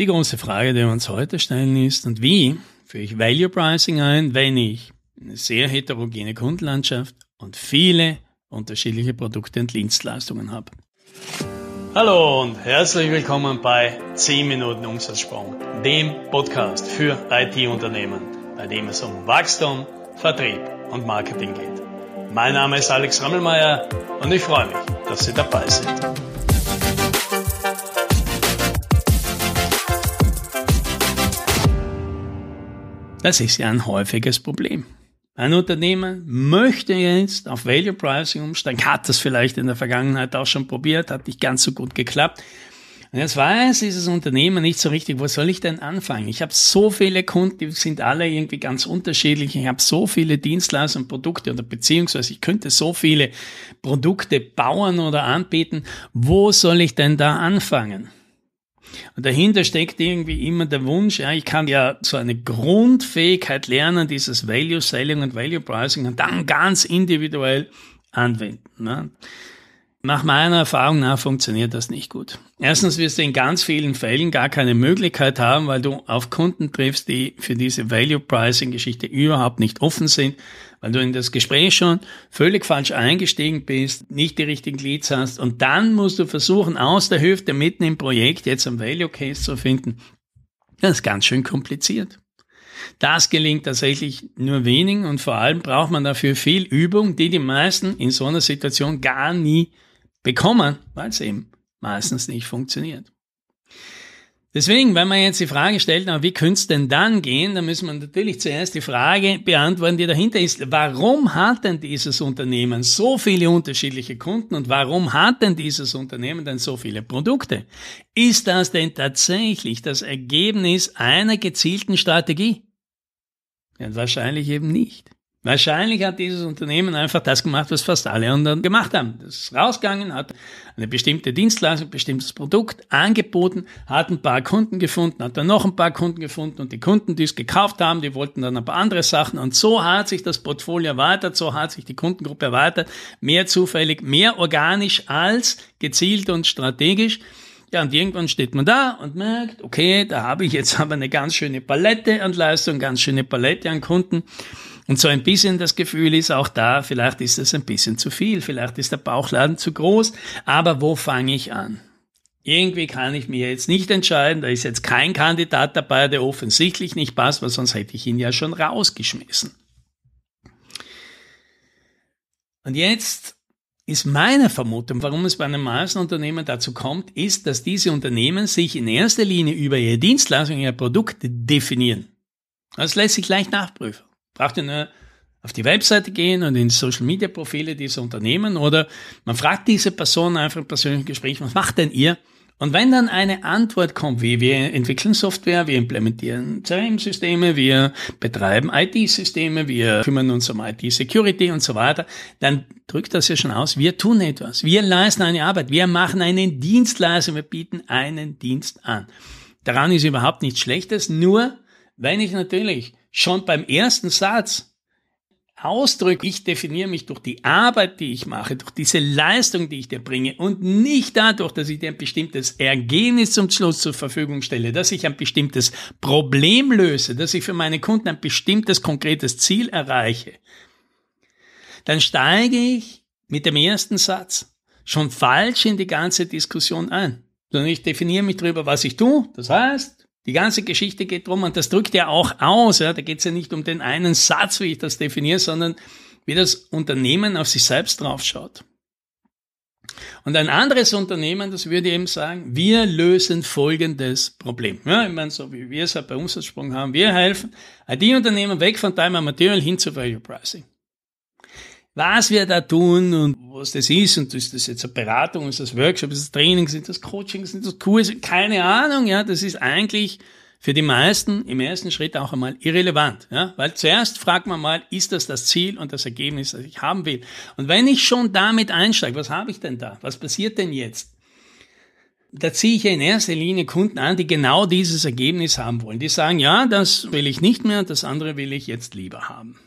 Die große Frage, die wir uns heute stellen, ist, und wie führe ich Value Pricing ein, wenn ich eine sehr heterogene Kundenlandschaft und viele unterschiedliche Produkte und Dienstleistungen habe. Hallo und herzlich willkommen bei 10 Minuten Umsatzsprung, dem Podcast für IT-Unternehmen, bei dem es um Wachstum, Vertrieb und Marketing geht. Mein Name ist Alex Rammelmeier und ich freue mich, dass Sie dabei sind. Das ist ja ein häufiges Problem. Ein Unternehmen möchte jetzt auf Value Pricing umsteigen, hat das vielleicht in der Vergangenheit auch schon probiert, hat nicht ganz so gut geklappt. Und jetzt weiß dieses Unternehmen nicht so richtig, wo soll ich denn anfangen? Ich habe so viele Kunden, die sind alle irgendwie ganz unterschiedlich. Ich habe so viele Dienstleister und Produkte oder beziehungsweise ich könnte so viele Produkte bauen oder anbieten. Wo soll ich denn da anfangen? Und dahinter steckt irgendwie immer der Wunsch, ja, ich kann ja so eine Grundfähigkeit lernen, dieses Value Selling und Value Pricing und dann ganz individuell anwenden. Ne? Nach meiner Erfahrung nach funktioniert das nicht gut. Erstens wirst du in ganz vielen Fällen gar keine Möglichkeit haben, weil du auf Kunden triffst, die für diese Value Pricing Geschichte überhaupt nicht offen sind, weil du in das Gespräch schon völlig falsch eingestiegen bist, nicht die richtigen Leads hast und dann musst du versuchen, aus der Hüfte mitten im Projekt jetzt ein Value Case zu finden. Das ist ganz schön kompliziert. Das gelingt tatsächlich nur wenigen und vor allem braucht man dafür viel Übung, die die meisten in so einer Situation gar nie bekommen, weil es eben meistens nicht funktioniert. Deswegen, wenn man jetzt die Frage stellt, na, wie könnte es denn dann gehen, dann müssen wir natürlich zuerst die Frage beantworten, die dahinter ist, warum hat denn dieses Unternehmen so viele unterschiedliche Kunden und warum hat denn dieses Unternehmen denn so viele Produkte? Ist das denn tatsächlich das Ergebnis einer gezielten Strategie? Ja, wahrscheinlich eben nicht. Wahrscheinlich hat dieses Unternehmen einfach das gemacht, was fast alle anderen gemacht haben. Das ist rausgegangen, hat eine bestimmte Dienstleistung, ein bestimmtes Produkt angeboten, hat ein paar Kunden gefunden, hat dann noch ein paar Kunden gefunden und die Kunden, die es gekauft haben, die wollten dann ein paar andere Sachen und so hat sich das Portfolio erweitert, so hat sich die Kundengruppe erweitert, mehr zufällig, mehr organisch als gezielt und strategisch. Ja, und irgendwann steht man da und merkt, okay, da habe ich jetzt aber eine ganz schöne Palette an Leistung, ganz schöne Palette an Kunden. Und so ein bisschen das Gefühl ist auch da, vielleicht ist es ein bisschen zu viel, vielleicht ist der Bauchladen zu groß, aber wo fange ich an? Irgendwie kann ich mir jetzt nicht entscheiden, da ist jetzt kein Kandidat dabei, der offensichtlich nicht passt, weil sonst hätte ich ihn ja schon rausgeschmissen. Und jetzt ist meine Vermutung, warum es bei einem meisten Unternehmen dazu kommt, ist, dass diese Unternehmen sich in erster Linie über ihre Dienstleistung, ihr Produkt definieren. Das lässt sich leicht nachprüfen. Braucht ihr nur auf die Webseite gehen und in die Social Media Profile dieser Unternehmen oder man fragt diese Person einfach im persönlichen Gespräch, was macht denn ihr? Und wenn dann eine Antwort kommt, wie wir entwickeln Software, wir implementieren CRM-Systeme, wir betreiben IT-Systeme, wir kümmern uns um IT-Security und so weiter, dann drückt das ja schon aus, wir tun etwas, wir leisten eine Arbeit, wir machen einen Dienstleister, wir bieten einen Dienst an. Daran ist überhaupt nichts Schlechtes, nur wenn ich natürlich schon beim ersten Satz ausdrücke, ich definiere mich durch die Arbeit, die ich mache, durch diese Leistung, die ich dir bringe und nicht dadurch, dass ich dir ein bestimmtes Ergebnis zum Schluss zur Verfügung stelle, dass ich ein bestimmtes Problem löse, dass ich für meine Kunden ein bestimmtes konkretes Ziel erreiche, dann steige ich mit dem ersten Satz schon falsch in die ganze Diskussion ein. Sondern ich definiere mich darüber, was ich tue. Das heißt, die ganze Geschichte geht drum und das drückt ja auch aus. Ja, da geht es ja nicht um den einen Satz, wie ich das definiere, sondern wie das Unternehmen auf sich selbst draufschaut. Und ein anderes Unternehmen, das würde eben sagen, wir lösen folgendes Problem. Ja, ich meine, so wie wir es halt bei Umsatzsprung haben, wir helfen IT-Unternehmen weg von Time and Material hin zu Value Pricing was wir da tun und was das ist und ist das jetzt eine Beratung, ist das Workshop, ist das Training, sind das Coaching, sind das Kurse, keine Ahnung, ja, das ist eigentlich für die meisten im ersten Schritt auch einmal irrelevant, ja, weil zuerst fragt man mal, ist das das Ziel und das Ergebnis, das ich haben will? Und wenn ich schon damit einsteige, was habe ich denn da? Was passiert denn jetzt? Da ziehe ich ja in erster Linie Kunden an, die genau dieses Ergebnis haben wollen. Die sagen, ja, das will ich nicht mehr, das andere will ich jetzt lieber haben.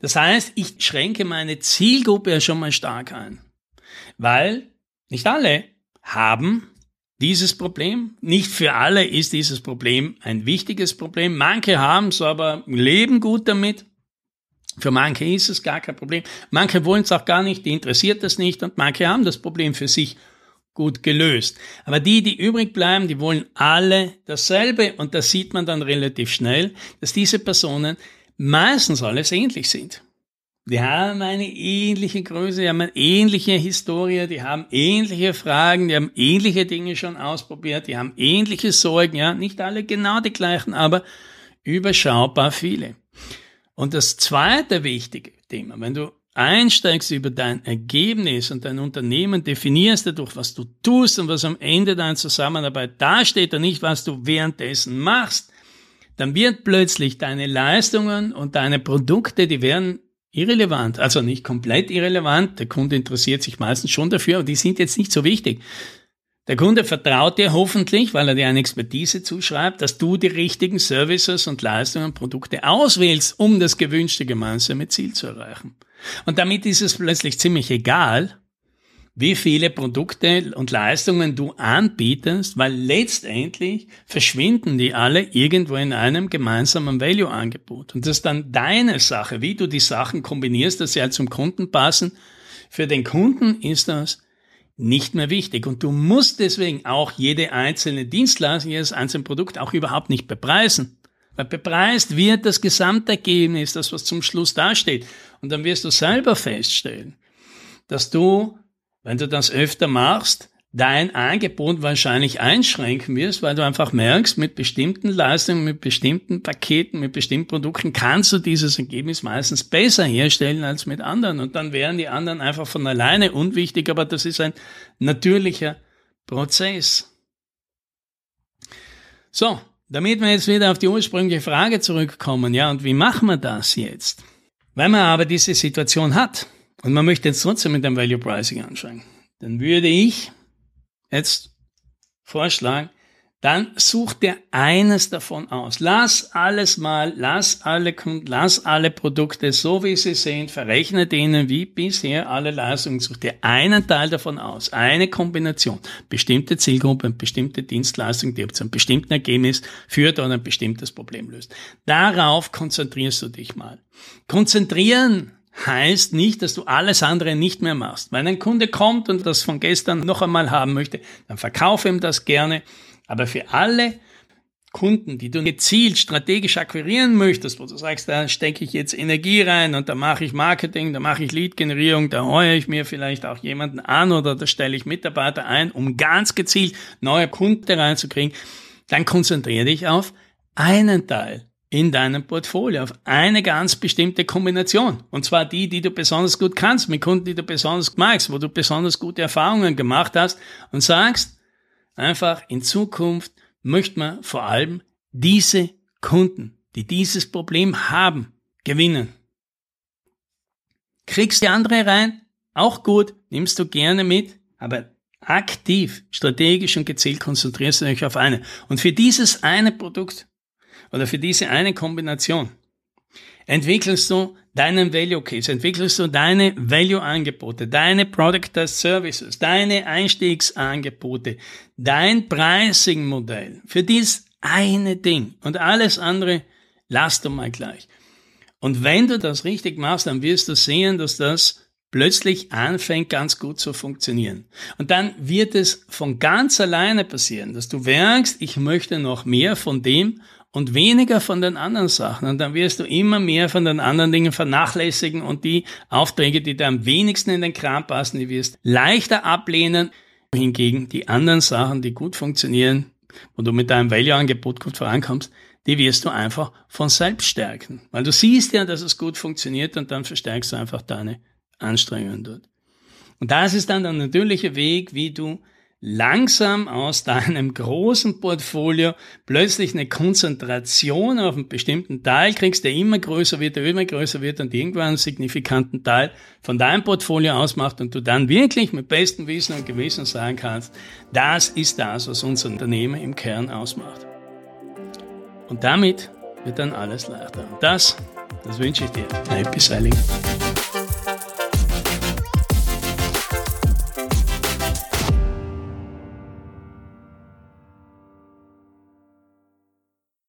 Das heißt, ich schränke meine Zielgruppe ja schon mal stark ein, weil nicht alle haben dieses Problem. Nicht für alle ist dieses Problem ein wichtiges Problem. Manche haben es, aber leben gut damit. Für manche ist es gar kein Problem. Manche wollen es auch gar nicht, die interessiert das nicht und manche haben das Problem für sich gut gelöst. Aber die, die übrig bleiben, die wollen alle dasselbe und das sieht man dann relativ schnell, dass diese Personen meistens alles ähnlich sind. Die haben eine ähnliche Größe, die haben eine ähnliche Historie, die haben ähnliche Fragen, die haben ähnliche Dinge schon ausprobiert, die haben ähnliche Sorgen, ja, nicht alle genau die gleichen, aber überschaubar viele. Und das zweite wichtige Thema, wenn du einsteigst über dein Ergebnis und dein Unternehmen definierst dadurch, was du tust und was am Ende deiner Zusammenarbeit dasteht und nicht, was du währenddessen machst, dann wird plötzlich deine Leistungen und deine Produkte, die werden irrelevant. Also nicht komplett irrelevant. Der Kunde interessiert sich meistens schon dafür, aber die sind jetzt nicht so wichtig. Der Kunde vertraut dir hoffentlich, weil er dir eine Expertise zuschreibt, dass du die richtigen Services und Leistungen und Produkte auswählst, um das gewünschte gemeinsame Ziel zu erreichen. Und damit ist es plötzlich ziemlich egal, wie viele Produkte und Leistungen du anbietest, weil letztendlich verschwinden die alle irgendwo in einem gemeinsamen Value-Angebot. Und das ist dann deine Sache, wie du die Sachen kombinierst, dass sie halt zum Kunden passen. Für den Kunden ist das nicht mehr wichtig. Und du musst deswegen auch jede einzelne Dienstleistung, jedes einzelne Produkt auch überhaupt nicht bepreisen. Weil bepreist wird das Gesamtergebnis, das was zum Schluss dasteht. Und dann wirst du selber feststellen, dass du wenn du das öfter machst, dein Angebot wahrscheinlich einschränken wirst, weil du einfach merkst, mit bestimmten Leistungen, mit bestimmten Paketen, mit bestimmten Produkten kannst du dieses Ergebnis meistens besser herstellen als mit anderen. Und dann wären die anderen einfach von alleine unwichtig, aber das ist ein natürlicher Prozess. So, damit wir jetzt wieder auf die ursprüngliche Frage zurückkommen, ja, und wie machen wir das jetzt? Wenn man aber diese Situation hat, und man möchte jetzt trotzdem mit dem Value Pricing anfangen, dann würde ich jetzt vorschlagen, dann such dir eines davon aus. Lass alles mal, lass alle Kunden, lass alle Produkte so wie sie sind, verrechne denen wie bisher alle Leistungen, such dir einen Teil davon aus, eine Kombination, bestimmte Zielgruppen, bestimmte Dienstleistungen, die zu einem bestimmten Ergebnis führt oder ein bestimmtes Problem löst. Darauf konzentrierst du dich mal. Konzentrieren heißt nicht, dass du alles andere nicht mehr machst. Wenn ein Kunde kommt und das von gestern noch einmal haben möchte, dann verkaufe ihm das gerne. Aber für alle Kunden, die du gezielt strategisch akquirieren möchtest, wo du sagst, da stecke ich jetzt Energie rein und da mache ich Marketing, da mache ich Lead-Generierung, da heuere ich mir vielleicht auch jemanden an oder da stelle ich Mitarbeiter ein, um ganz gezielt neue Kunden reinzukriegen, dann konzentriere dich auf einen Teil in deinem Portfolio auf eine ganz bestimmte Kombination. Und zwar die, die du besonders gut kannst, mit Kunden, die du besonders magst, wo du besonders gute Erfahrungen gemacht hast und sagst einfach, in Zukunft möchte man vor allem diese Kunden, die dieses Problem haben, gewinnen. Kriegst die andere rein, auch gut, nimmst du gerne mit, aber aktiv, strategisch und gezielt konzentrierst du dich auf eine. Und für dieses eine Produkt oder für diese eine Kombination entwickelst du deinen Value Case, entwickelst du deine Value Angebote, deine Product as Services, deine Einstiegsangebote, dein Pricing Modell für dies eine Ding und alles andere lass du mal gleich. Und wenn du das richtig machst, dann wirst du sehen, dass das plötzlich anfängt ganz gut zu funktionieren. Und dann wird es von ganz alleine passieren, dass du merkst, ich möchte noch mehr von dem und weniger von den anderen Sachen. Und dann wirst du immer mehr von den anderen Dingen vernachlässigen und die Aufträge, die dir am wenigsten in den Kram passen, die wirst leichter ablehnen. Hingegen die anderen Sachen, die gut funktionieren, wo du mit deinem Value-Angebot gut vorankommst, die wirst du einfach von selbst stärken. Weil du siehst ja, dass es gut funktioniert und dann verstärkst du einfach deine Anstrengungen dort. Und das ist dann der natürliche Weg, wie du langsam aus deinem großen Portfolio plötzlich eine Konzentration auf einen bestimmten Teil kriegst, der immer größer wird, der immer größer wird und irgendwann einen signifikanten Teil von deinem Portfolio ausmacht und du dann wirklich mit bestem Wissen und Gewissen sagen kannst, das ist das, was unser Unternehmen im Kern ausmacht. Und damit wird dann alles leichter. Und das, das wünsche ich dir. Happy Selling.